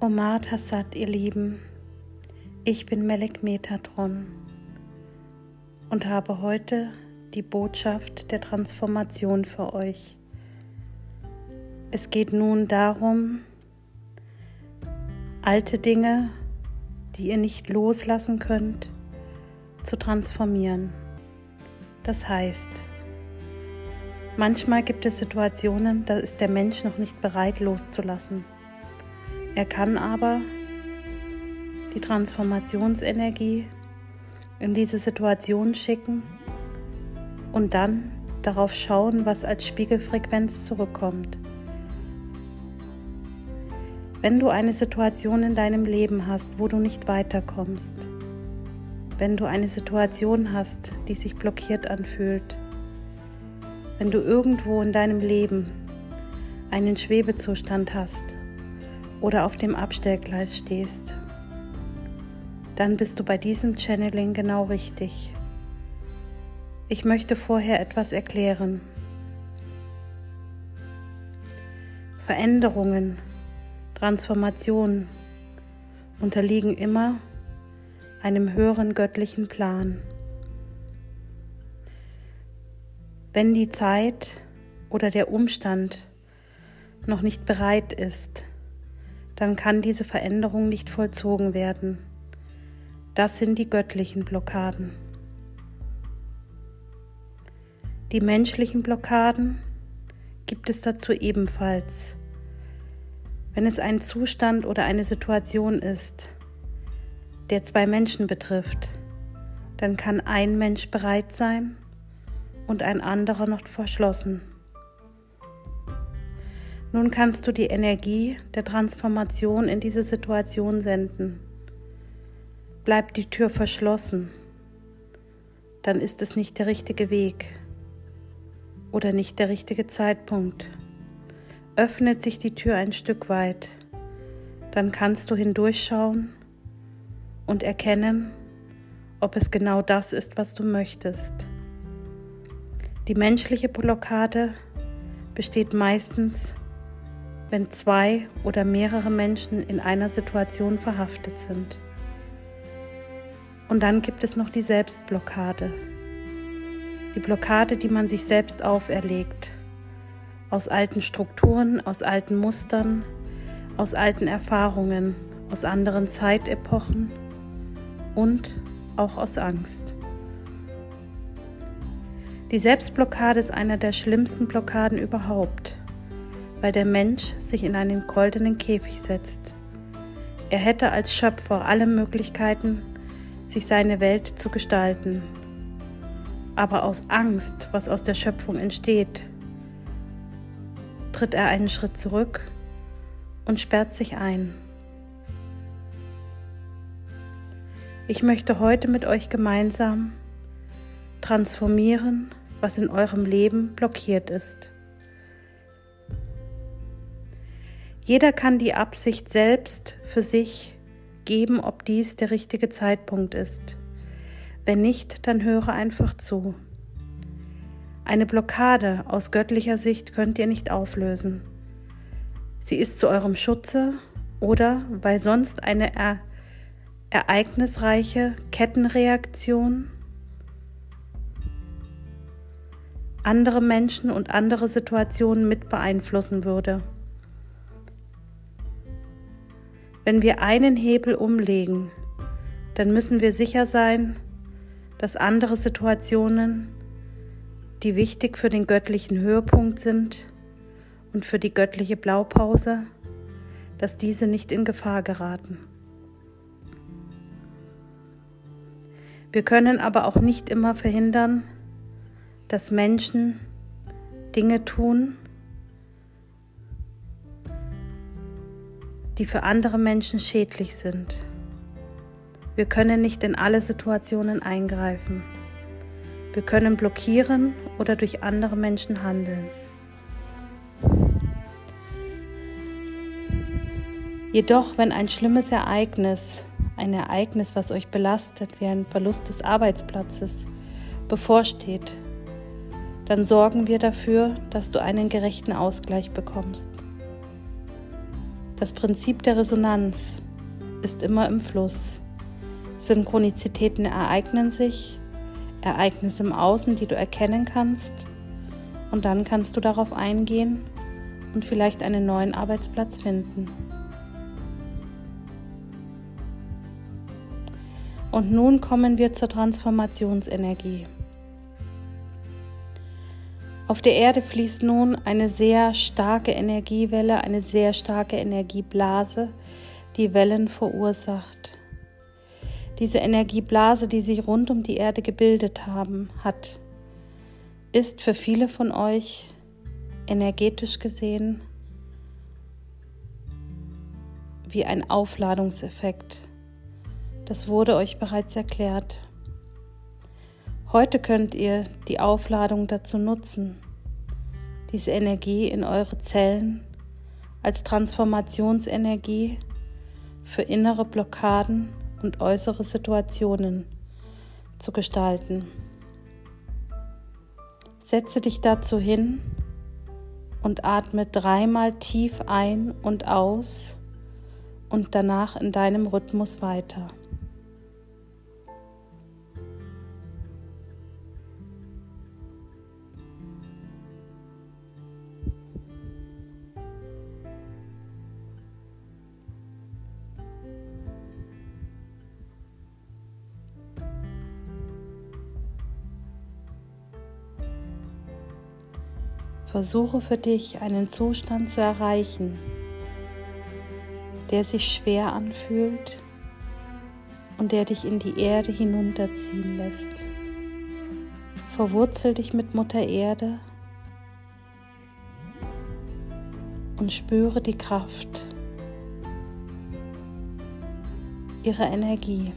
Omar Tassat, ihr Lieben, ich bin Melek Metatron und habe heute die Botschaft der Transformation für euch. Es geht nun darum, alte Dinge, die ihr nicht loslassen könnt, zu transformieren. Das heißt, manchmal gibt es Situationen, da ist der Mensch noch nicht bereit loszulassen. Er kann aber die Transformationsenergie in diese Situation schicken und dann darauf schauen, was als Spiegelfrequenz zurückkommt. Wenn du eine Situation in deinem Leben hast, wo du nicht weiterkommst, wenn du eine Situation hast, die sich blockiert anfühlt, wenn du irgendwo in deinem Leben einen Schwebezustand hast oder auf dem Abstellgleis stehst, dann bist du bei diesem Channeling genau richtig. Ich möchte vorher etwas erklären. Veränderungen, Transformationen unterliegen immer einem höheren göttlichen Plan. Wenn die Zeit oder der Umstand noch nicht bereit ist, dann kann diese Veränderung nicht vollzogen werden. Das sind die göttlichen Blockaden. Die menschlichen Blockaden gibt es dazu ebenfalls. Wenn es ein Zustand oder eine Situation ist, der zwei Menschen betrifft, dann kann ein Mensch bereit sein und ein anderer noch verschlossen. Nun kannst du die Energie der Transformation in diese Situation senden bleibt die Tür verschlossen, dann ist es nicht der richtige Weg oder nicht der richtige Zeitpunkt. Öffnet sich die Tür ein Stück weit, dann kannst du hindurchschauen und erkennen, ob es genau das ist, was du möchtest. Die menschliche Blockade besteht meistens, wenn zwei oder mehrere Menschen in einer Situation verhaftet sind. Und dann gibt es noch die Selbstblockade. Die Blockade, die man sich selbst auferlegt. Aus alten Strukturen, aus alten Mustern, aus alten Erfahrungen, aus anderen Zeitepochen und auch aus Angst. Die Selbstblockade ist einer der schlimmsten Blockaden überhaupt, weil der Mensch sich in einen goldenen Käfig setzt. Er hätte als Schöpfer alle Möglichkeiten, sich seine Welt zu gestalten. Aber aus Angst, was aus der Schöpfung entsteht, tritt er einen Schritt zurück und sperrt sich ein. Ich möchte heute mit euch gemeinsam transformieren, was in eurem Leben blockiert ist. Jeder kann die Absicht selbst für sich geben, ob dies der richtige Zeitpunkt ist. Wenn nicht, dann höre einfach zu. Eine Blockade aus göttlicher Sicht könnt ihr nicht auflösen. Sie ist zu eurem Schutze oder weil sonst eine er ereignisreiche Kettenreaktion andere Menschen und andere Situationen mit beeinflussen würde. Wenn wir einen Hebel umlegen, dann müssen wir sicher sein, dass andere Situationen, die wichtig für den göttlichen Höhepunkt sind und für die göttliche Blaupause, dass diese nicht in Gefahr geraten. Wir können aber auch nicht immer verhindern, dass Menschen Dinge tun, die für andere Menschen schädlich sind. Wir können nicht in alle Situationen eingreifen. Wir können blockieren oder durch andere Menschen handeln. Jedoch, wenn ein schlimmes Ereignis, ein Ereignis, was euch belastet, wie ein Verlust des Arbeitsplatzes, bevorsteht, dann sorgen wir dafür, dass du einen gerechten Ausgleich bekommst. Das Prinzip der Resonanz ist immer im Fluss. Synchronizitäten ereignen sich, Ereignisse im Außen, die du erkennen kannst, und dann kannst du darauf eingehen und vielleicht einen neuen Arbeitsplatz finden. Und nun kommen wir zur Transformationsenergie. Auf der Erde fließt nun eine sehr starke Energiewelle, eine sehr starke Energieblase, die Wellen verursacht. Diese Energieblase, die sich rund um die Erde gebildet haben, hat, ist für viele von euch energetisch gesehen wie ein Aufladungseffekt. Das wurde euch bereits erklärt. Heute könnt ihr die Aufladung dazu nutzen, diese Energie in eure Zellen als Transformationsenergie für innere Blockaden und äußere Situationen zu gestalten. Setze dich dazu hin und atme dreimal tief ein und aus und danach in deinem Rhythmus weiter. Versuche für dich einen Zustand zu erreichen, der sich schwer anfühlt und der dich in die Erde hinunterziehen lässt. Verwurzel dich mit Mutter Erde und spüre die Kraft ihrer Energie.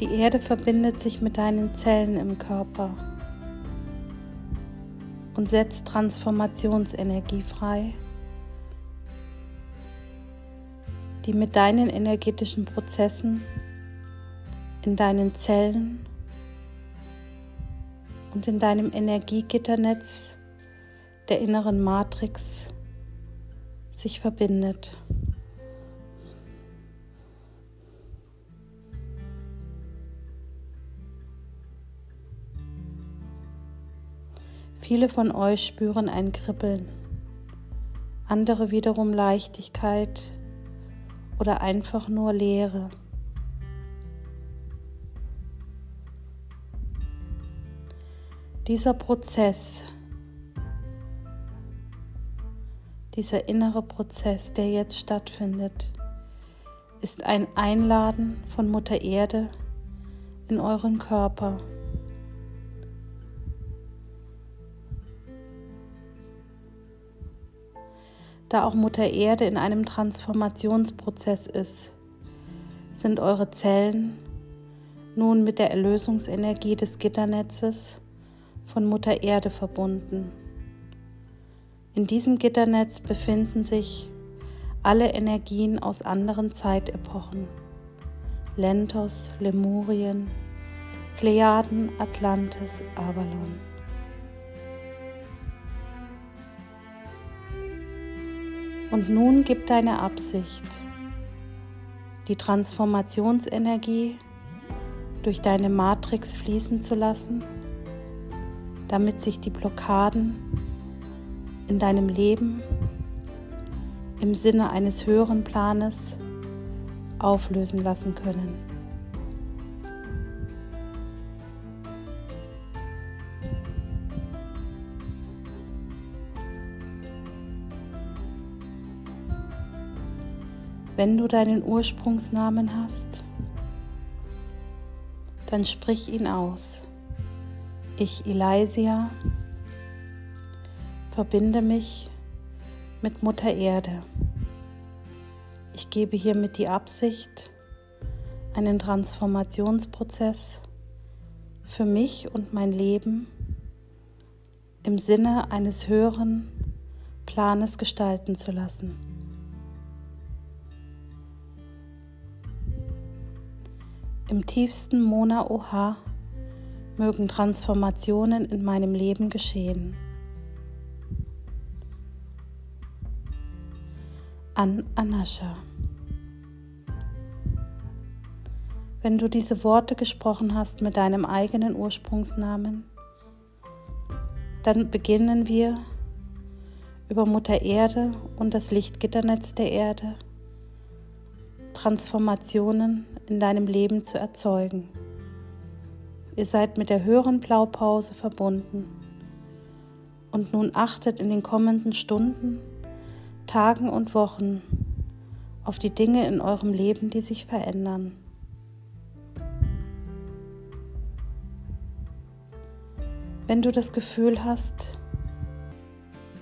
Die Erde verbindet sich mit deinen Zellen im Körper und setzt Transformationsenergie frei, die mit deinen energetischen Prozessen in deinen Zellen und in deinem Energiegitternetz der inneren Matrix sich verbindet. Viele von euch spüren ein Kribbeln, andere wiederum Leichtigkeit oder einfach nur Leere. Dieser Prozess, dieser innere Prozess, der jetzt stattfindet, ist ein Einladen von Mutter Erde in euren Körper. Da auch Mutter Erde in einem Transformationsprozess ist, sind eure Zellen nun mit der Erlösungsenergie des Gitternetzes von Mutter Erde verbunden. In diesem Gitternetz befinden sich alle Energien aus anderen Zeitepochen. Lentos, Lemurien, Plejaden, Atlantis, Avalon. Und nun gib deine Absicht, die Transformationsenergie durch deine Matrix fließen zu lassen, damit sich die Blockaden in deinem Leben im Sinne eines höheren Planes auflösen lassen können. Wenn du deinen Ursprungsnamen hast, dann sprich ihn aus. Ich, Elysia, verbinde mich mit Mutter Erde. Ich gebe hiermit die Absicht, einen Transformationsprozess für mich und mein Leben im Sinne eines höheren Planes gestalten zu lassen. Im tiefsten Mona Oha mögen Transformationen in meinem Leben geschehen. An Anascha. Wenn du diese Worte gesprochen hast mit deinem eigenen Ursprungsnamen, dann beginnen wir über Mutter Erde und das Lichtgitternetz der Erde Transformationen in deinem Leben zu erzeugen. Ihr seid mit der höheren Blaupause verbunden. Und nun achtet in den kommenden Stunden, Tagen und Wochen auf die Dinge in eurem Leben, die sich verändern. Wenn du das Gefühl hast,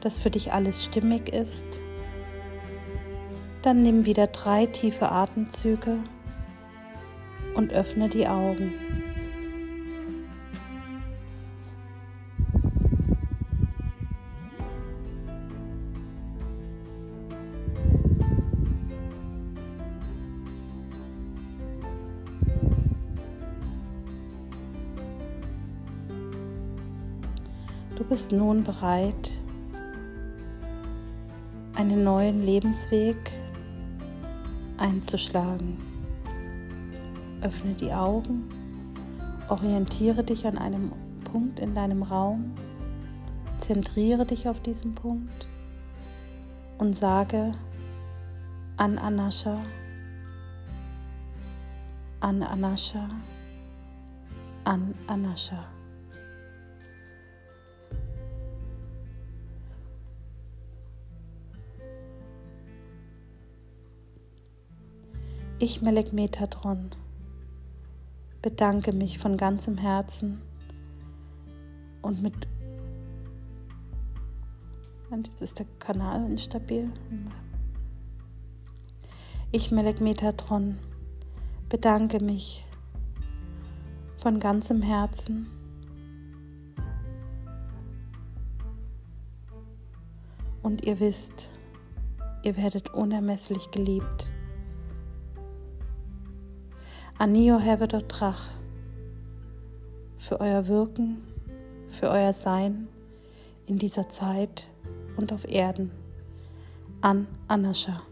dass für dich alles stimmig ist, dann nimm wieder drei tiefe Atemzüge und öffne die Augen. Du bist nun bereit, einen neuen Lebensweg einzuschlagen. Öffne die Augen, orientiere dich an einem Punkt in deinem Raum, zentriere dich auf diesem Punkt. Und sage an Anascha, an Anascha, an Anascha. Ich, Melek Metatron, bedanke mich von ganzem Herzen und mit. Jetzt ist der Kanal instabil. Ich, Melek Metatron, bedanke mich von ganzem Herzen. Und ihr wisst, ihr werdet unermesslich geliebt. Anio Hervedo Drach, für euer Wirken, für euer Sein in dieser Zeit und auf Erden. An Anascha.